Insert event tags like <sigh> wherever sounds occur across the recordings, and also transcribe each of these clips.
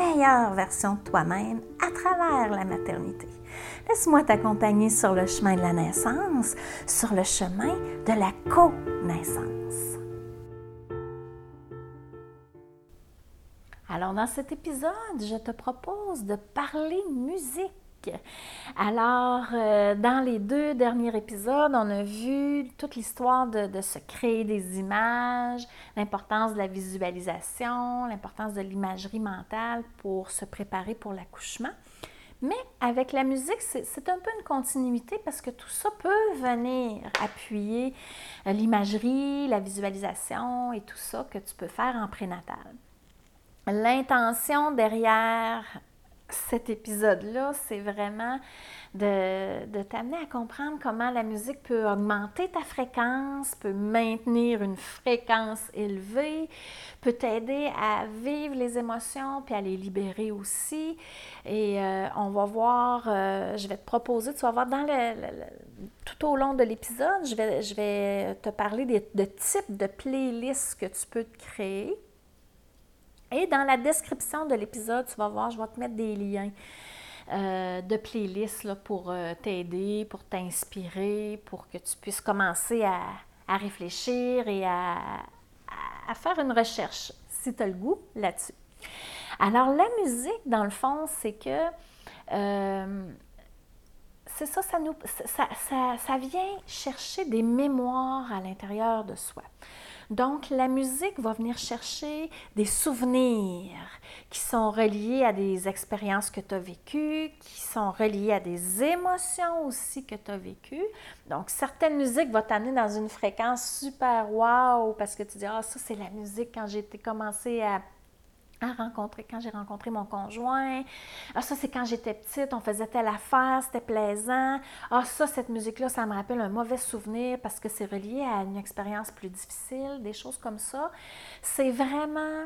meilleure version de toi-même à travers la maternité. Laisse-moi t'accompagner sur le chemin de la naissance, sur le chemin de la co-naissance. Alors, dans cet épisode, je te propose de parler musique. Alors, euh, dans les deux derniers épisodes, on a vu toute l'histoire de, de, se créer des images, l'importance de la visualisation, l'importance de l'imagerie mentale pour se préparer pour l'accouchement. Mais avec la musique, c'est un peu une continuité parce que tout ça peut venir appuyer euh, l'imagerie, la visualisation et tout ça que tu peux faire en prénatal. L'intention derrière cet épisode-là, c'est vraiment de, t'amener à comprendre comment la musique peut augmenter ta fréquence, peut maintenir une fréquence élevée, peut t'aider à vivre les émotions puis à les libérer aussi. Et euh, on va voir, euh, je vais te proposer, tu vas voir dans le, tout au long de l'épisode, je vais, te parler de types de playlists que tu peux te créer. Et dans la description de l'épisode, tu vas voir, je vais te mettre des liens euh, de playlists pour euh, t'aider, pour t'inspirer, pour que tu puisses commencer à, réfléchir et à, faire une recherche, si tu as le goût là-dessus. Alors, la musique, dans le fond, c'est que euh, c'est ça, ça, nous, ça, ça vient chercher des mémoires à l'intérieur de soi. Donc, la musique va venir chercher des souvenirs qui sont reliés à des expériences que tu as vécues, qui sont reliés à des émotions aussi que tu as vécues. Donc, certaines musiques vont t'amener dans une fréquence super wow parce que tu dis, ah, ça, c'est la musique quand j'ai commencé à à rencontrer quand j'ai rencontré mon conjoint. Ah, ça, c'est quand j'étais petite, on faisait telle affaire, c'était plaisant. Ah, ça, cette musique-là, ça me rappelle un mauvais souvenir parce que c'est relié à une expérience plus difficile, des choses comme ça. C'est vraiment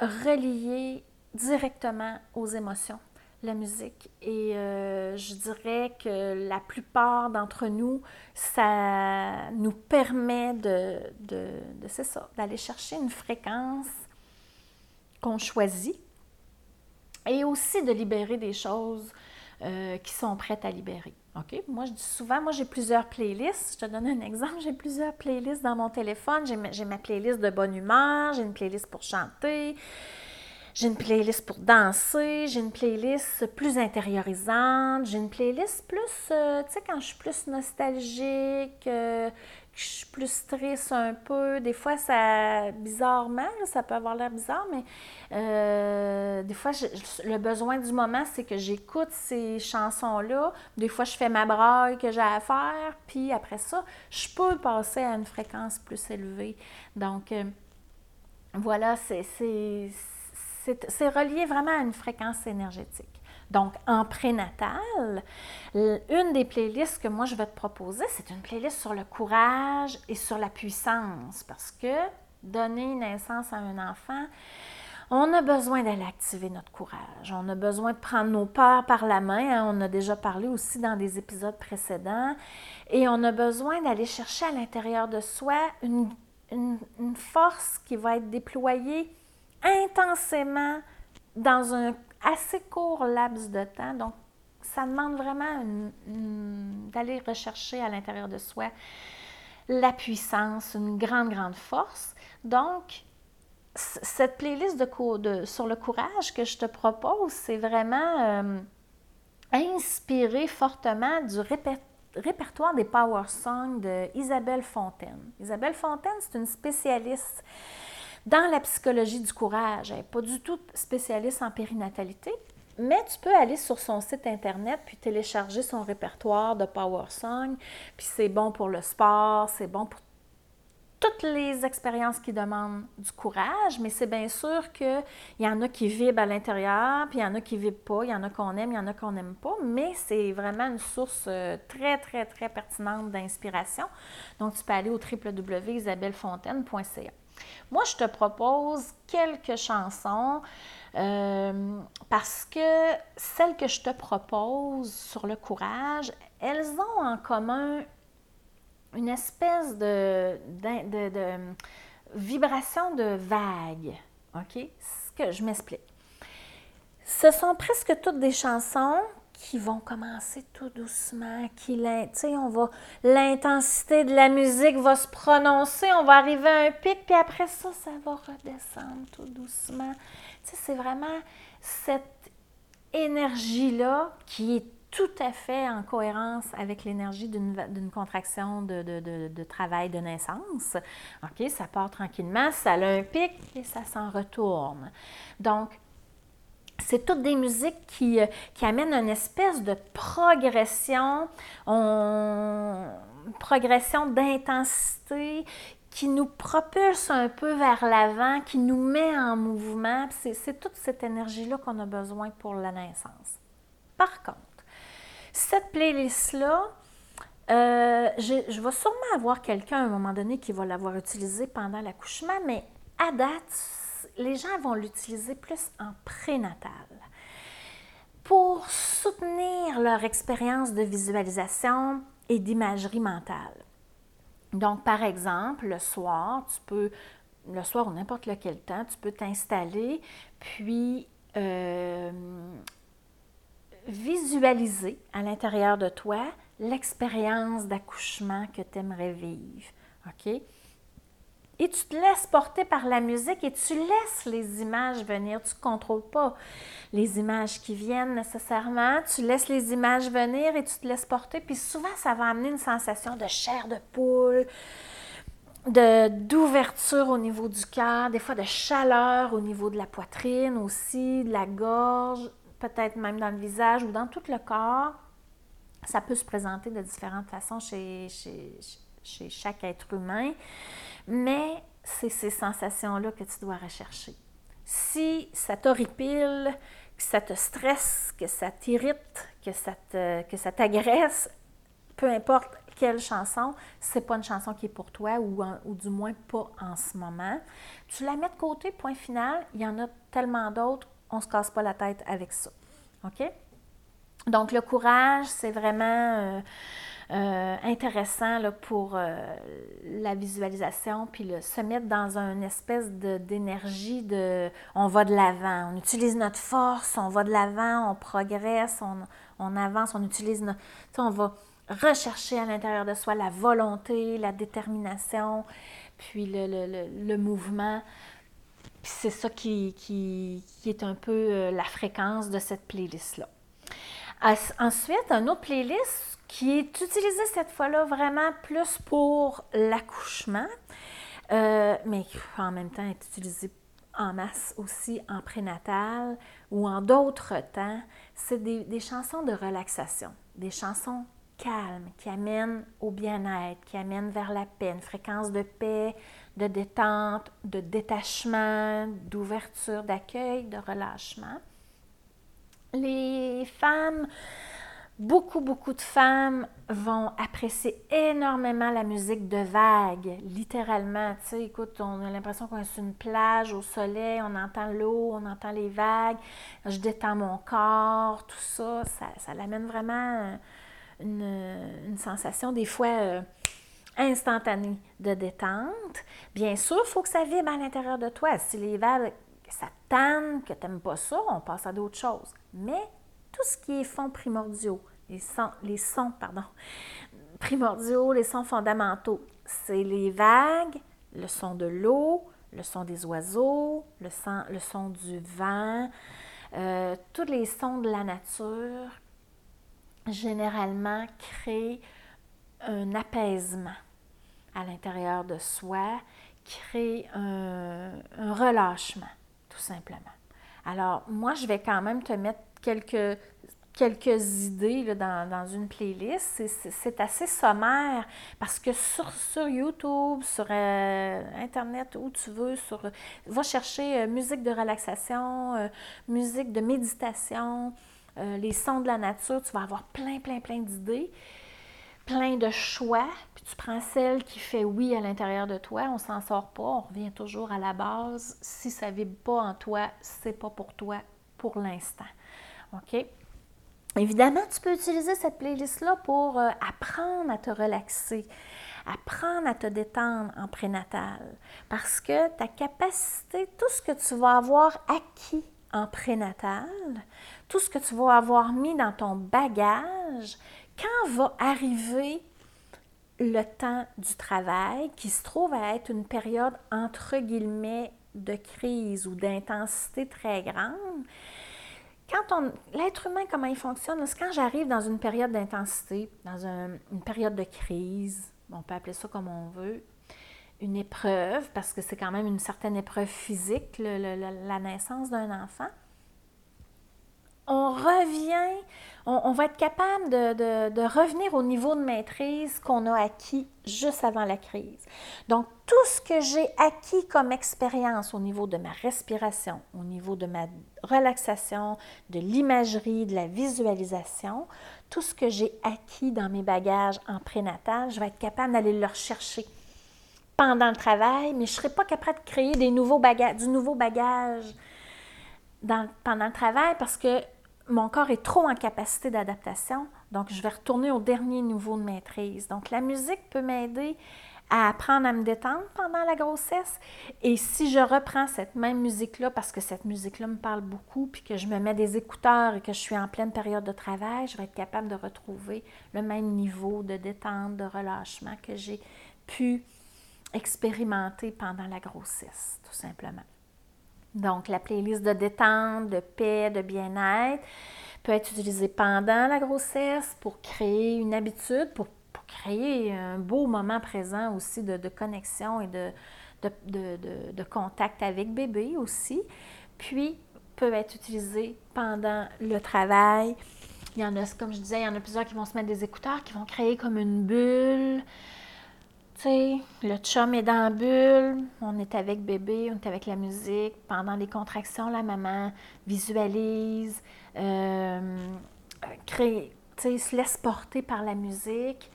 relié directement aux émotions, la musique. Et euh, je dirais que la plupart d'entre nous, ça nous permet de, de, de c'est ça, d'aller chercher une fréquence qu'on choisit et aussi de libérer des choses euh, qui sont prêtes à libérer. Moi, je dis souvent, moi, j'ai plusieurs playlists. Je te donne un exemple. J'ai plusieurs playlists dans mon téléphone. J'ai ma, playlist de bonne humeur, j'ai une playlist pour chanter, j'ai une playlist pour danser, j'ai une playlist plus intériorisante, j'ai une playlist plus, euh, tu sais, quand je suis plus nostalgique, euh, je suis plus triste un peu. Des fois, ça, bizarrement, ça peut avoir l'air bizarre, mais euh, des fois, le besoin du moment, c'est que j'écoute ces chansons-là. Des fois, je fais ma braille que j'ai à faire, puis après ça, je peux passer à une fréquence plus élevée. Donc, euh, voilà, c'est relié vraiment à une fréquence énergétique. Donc, en prénatal, une des playlists que moi je vais te proposer, c'est une playlist sur le courage et sur la puissance parce que donner naissance à un enfant, on a besoin d'aller activer notre courage. On a besoin de prendre nos peurs par la main. Hein. On a déjà parlé aussi dans des épisodes précédents. Et on a besoin d'aller chercher à l'intérieur de soi une, une force qui va être déployée intensément dans un assez court laps de temps. Donc, ça demande vraiment d'aller rechercher à l'intérieur de soi la puissance, une grande, grande force. Donc, cette playlist de, sur le courage que je te propose, c'est vraiment euh, inspiré fortement du répertoire des Power Songs de Isabelle Fontaine. Isabelle Fontaine, c'est une spécialiste dans la psychologie du courage. Elle n'est pas du tout spécialiste en périnatalité, mais tu peux aller sur son site internet puis télécharger son répertoire de Power Song. Puis c'est bon pour le sport, c'est bon pour toutes les expériences qui demandent du courage, mais c'est bien sûr qu'il y en a qui vibrent à l'intérieur, puis il y en a qui ne vibrent pas, il y en a qu'on aime, il y en a qu'on n'aime pas, mais c'est vraiment une source euh, très, très, très pertinente d'inspiration. Donc, tu peux aller au www.isabellefontaine.ca. Moi, je te propose quelques chansons euh, parce que celles que je te propose sur le courage, elles ont en commun une espèce de, de, vibration de vague. OK? Ce que je m'explique. Ce sont presque toutes des chansons qui vont commencer tout doucement, qui on va l'intensité de la musique va se prononcer, on va arriver à un pic, puis après ça, ça va redescendre tout doucement. c'est vraiment cette énergie-là qui est tout à fait en cohérence avec l'énergie d'une contraction de, de, travail de naissance. OK, ça part tranquillement, ça a un pic et ça s'en retourne. Donc, c'est toutes des musiques qui, euh, qui, amènent une espèce de progression, progression d'intensité, qui nous propulse un peu vers l'avant, qui nous met en mouvement. C'est toute cette énergie-là qu'on a besoin pour la naissance. Par contre, cette playlist-là, euh, je, vais sûrement avoir quelqu'un à un moment donné qui va l'avoir utilisée pendant l'accouchement, mais à date, les gens vont l'utiliser plus en prénatal pour soutenir leur expérience de visualisation et d'imagerie mentale. Donc, par exemple, le soir, tu peux, le soir ou n'importe lequel temps, tu peux t'installer, puis euh, visualiser à l'intérieur de toi l'expérience d'accouchement que tu aimerais vivre. OK? Et tu te laisses porter par la musique et tu laisses les images venir. Tu ne contrôles pas les images qui viennent nécessairement. Tu laisses les images venir et tu te laisses porter. Puis souvent, ça va amener une sensation de chair de poule, de, d'ouverture au niveau du cœur, des fois de chaleur au niveau de la poitrine aussi, de la gorge peut-être même dans le visage ou dans tout le corps. Ça peut se présenter de différentes façons chez, chez, chaque être humain, mais c'est ces sensations-là que tu dois rechercher. Si ça t'horripile, que ça te stresse, que ça t'irrite, que ça, t'agresse, peu importe quelle chanson, c'est pas une chanson qui est pour toi ou, du moins pas en ce moment. Tu la mets de côté, point final. Il y en a tellement d'autres on se casse pas la tête avec ça. OK? Donc, le courage, c'est vraiment euh, euh, intéressant pour euh, la visualisation, puis le, se mettre dans une espèce d'énergie de, on va de l'avant, on utilise notre force, on va de l'avant, on progresse, on, on, avance, on utilise notre, on va rechercher à l'intérieur de soi la volonté, la détermination, puis le, le, le mouvement c'est ça qui, qui, est un peu euh, la fréquence de cette playlist-là. Ensuite, un autre playlist qui est utilisé cette fois-là vraiment plus pour l'accouchement, euh, mais qui en même temps est utilisé en masse aussi en prénatal ou en d'autres temps, c'est des, des, chansons de relaxation, des chansons calmes qui amènent au bien-être, qui amènent vers la paix, une fréquence de paix, de détente, de détachement, d'ouverture, d'accueil, de relâchement. Les femmes, beaucoup, beaucoup de femmes vont apprécier énormément la musique de vagues, littéralement. Tu sais, écoute, on a l'impression qu'on est sur une plage au soleil, on entend l'eau, on entend les vagues, je détends mon corps, tout ça, ça, l'amène vraiment une, sensation des fois... Euh, instantané de détente. Bien sûr, il faut que ça vibre à l'intérieur de toi. Si les vagues, ça tanne, que tu n'aimes pas ça, on passe à d'autres choses. Mais tout ce qui est fonds primordiaux, les sons, pardon, primordiaux, les sons fondamentaux, c'est les vagues, le son de l'eau, le son des oiseaux, le son, du vent, euh, tous les sons de la nature, généralement créent un apaisement à l'intérieur de soi, crée un, relâchement, tout simplement. Alors, moi, je vais quand même te mettre quelques quelques idées dans, une playlist. C'est assez sommaire parce que sur, sur YouTube, sur euh, Internet, où tu veux, sur, va chercher euh, musique de relaxation, euh, musique de méditation, les sons de la nature. Tu vas avoir plein, plein, plein d'idées, plein de choix. Puis tu prends celle qui fait oui à l'intérieur de toi. On s'en sort pas. On revient toujours à la base. Si ça ne vibre pas en toi, c'est pas pour toi pour l'instant. OK? Évidemment, tu peux utiliser cette playlist-là pour euh, apprendre à te relaxer, apprendre à te détendre en prénatal. Parce que ta capacité, tout ce que tu vas avoir acquis en prénatal, tout ce que tu vas avoir mis dans ton bagage, quand va arriver le temps du travail, qui se trouve à être une période entre guillemets de crise ou d'intensité très grande, quand. L'être humain, comment il fonctionne, c'est quand j'arrive dans une période d'intensité, dans une période de crise, on peut appeler ça comme on veut, une épreuve, parce que c'est quand même une certaine épreuve physique, la naissance d'un enfant on revient, on, va être capable de, revenir au niveau de maîtrise qu'on a acquis juste avant la crise. Donc, tout ce que j'ai acquis comme expérience au niveau de ma respiration, au niveau de ma relaxation, de l'imagerie, de la visualisation, tout ce que j'ai acquis dans mes bagages en prénatal, je vais être capable d'aller le rechercher pendant le travail, mais je ne serai pas capable de créer des nouveaux bagages, du nouveau bagage pendant le travail parce que mon corps est trop en capacité d'adaptation, donc je vais retourner au dernier niveau de maîtrise. Donc la musique peut m'aider à apprendre à me détendre pendant la grossesse. Et si je reprends cette même musique-là, parce que cette musique-là me parle beaucoup, puis que je me mets des écouteurs et que je suis en pleine période de travail, je vais être capable de retrouver le même niveau de détente, de relâchement que j'ai pu expérimenter pendant la grossesse, tout simplement. Donc, la playlist de détente, de paix, de bien-être peut être utilisée pendant la grossesse pour créer une habitude, pour, créer un beau moment présent aussi de, connexion et de, de, contact avec bébé aussi. Puis, peut être utilisée pendant le travail. Il y en a, comme je disais, il y en a plusieurs qui vont se mettre des écouteurs, qui vont créer comme une bulle le chum est dans la bulle, on est avec bébé, on est avec la musique. Pendant les contractions, la maman visualise, euh, crée, se laisse porter par la musique.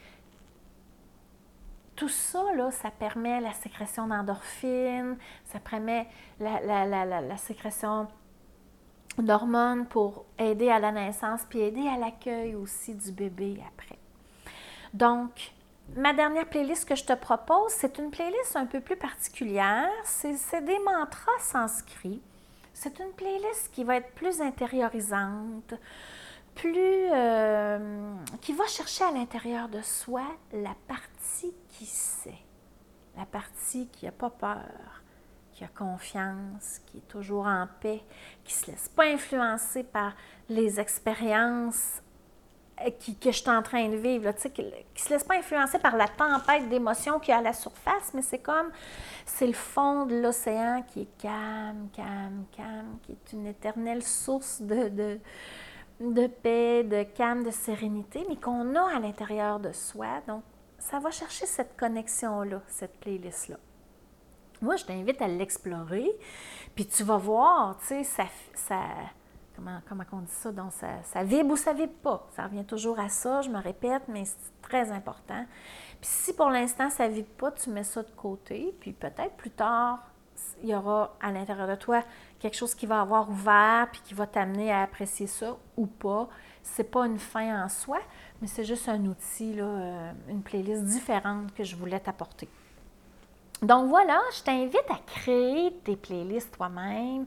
Tout ça, là, ça permet la sécrétion d'endorphines, ça permet la, la sécrétion d'hormones pour aider à la naissance, puis aider à l'accueil aussi du bébé après. Donc, ma dernière playlist que je te propose, c'est une playlist un peu plus particulière. C'est des mantras sanscrits. C'est une playlist qui va être plus intériorisante, plus euh, qui va chercher à l'intérieur de soi la partie qui sait, la partie qui n'a pas peur, qui a confiance, qui est toujours en paix, qui ne se laisse pas influencer par les expériences qui, que je suis en train de vivre, qui ne se laisse pas influencer par la tempête d'émotions qui est à la surface, mais c'est comme, c'est le fond de l'océan qui est calme, calme, calme, qui est une éternelle source de, de, de paix, de calme, de sérénité, mais qu'on a à l'intérieur de soi. Donc, ça va chercher cette connexion-là, cette playlist-là. Moi, je t'invite à l'explorer, puis tu vas voir, tu sais, ça, ça comment, comment on dit ça? Donc, ça, ça, vibre ou ça vibre pas. Ça revient toujours à ça, je me répète, mais c'est très important. Puis si pour l'instant, ça vibre pas, tu mets ça de côté, puis peut-être plus tard, il y aura à l'intérieur de toi quelque chose qui va avoir ouvert, puis qui va t'amener à apprécier ça ou pas. C'est pas une fin en soi, mais c'est juste un outil, euh, une playlist différente que je voulais t'apporter. Donc voilà, je t'invite à créer tes playlists toi-même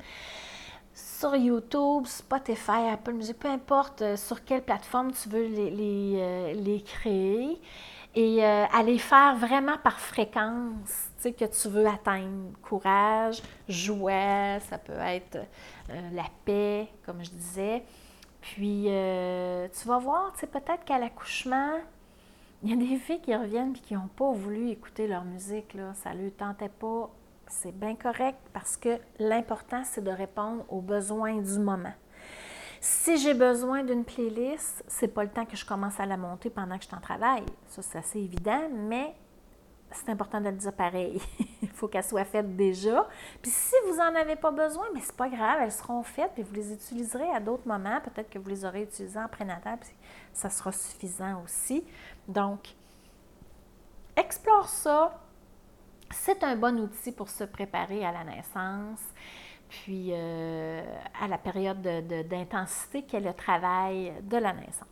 sur YouTube, Spotify, Apple Music, peu importe euh, sur quelle plateforme tu veux les, les, euh, créer et euh, à les faire vraiment par fréquence que tu veux atteindre. Courage, joie, ça peut être la paix, comme je disais. Puis tu vas voir, peut-être qu'à l'accouchement, il y a des filles qui reviennent et qui n'ont pas voulu écouter leur musique, là. ça ne leur tentait pas c'est bien correct parce que l'important, c'est de répondre aux besoins du moment. Si j'ai besoin d'une playlist, c'est pas le temps que je commence à la monter pendant que je t'en travaille. Ça, c'est assez évident, mais c'est important de le dire pareil. <laughs> Il faut qu'elles soient faites déjà. Puis si vous n'en avez pas besoin, mais c'est pas grave, elles seront faites, puis vous les utiliserez à d'autres moments. Peut-être que vous les aurez utilisées en prénatal, puis ça sera suffisant aussi. Donc, explore ça. C'est un bon outil pour se préparer à la naissance, puis euh, à la période d'intensité qu'est le travail de la naissance.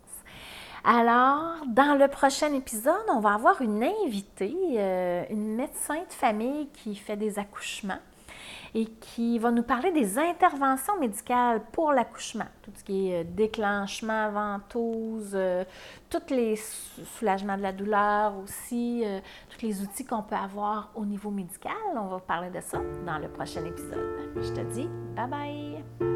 Alors, dans le prochain épisode, on va avoir une invitée, euh, une médecin de famille qui fait des accouchements et qui va nous parler des interventions médicales pour l'accouchement, tout ce qui est euh, déclenchement, ventouse, euh, tous les soulagements de la douleur aussi, tous les outils qu'on peut avoir au niveau médical. On va parler de ça dans le prochain épisode. Je te dis bye bye!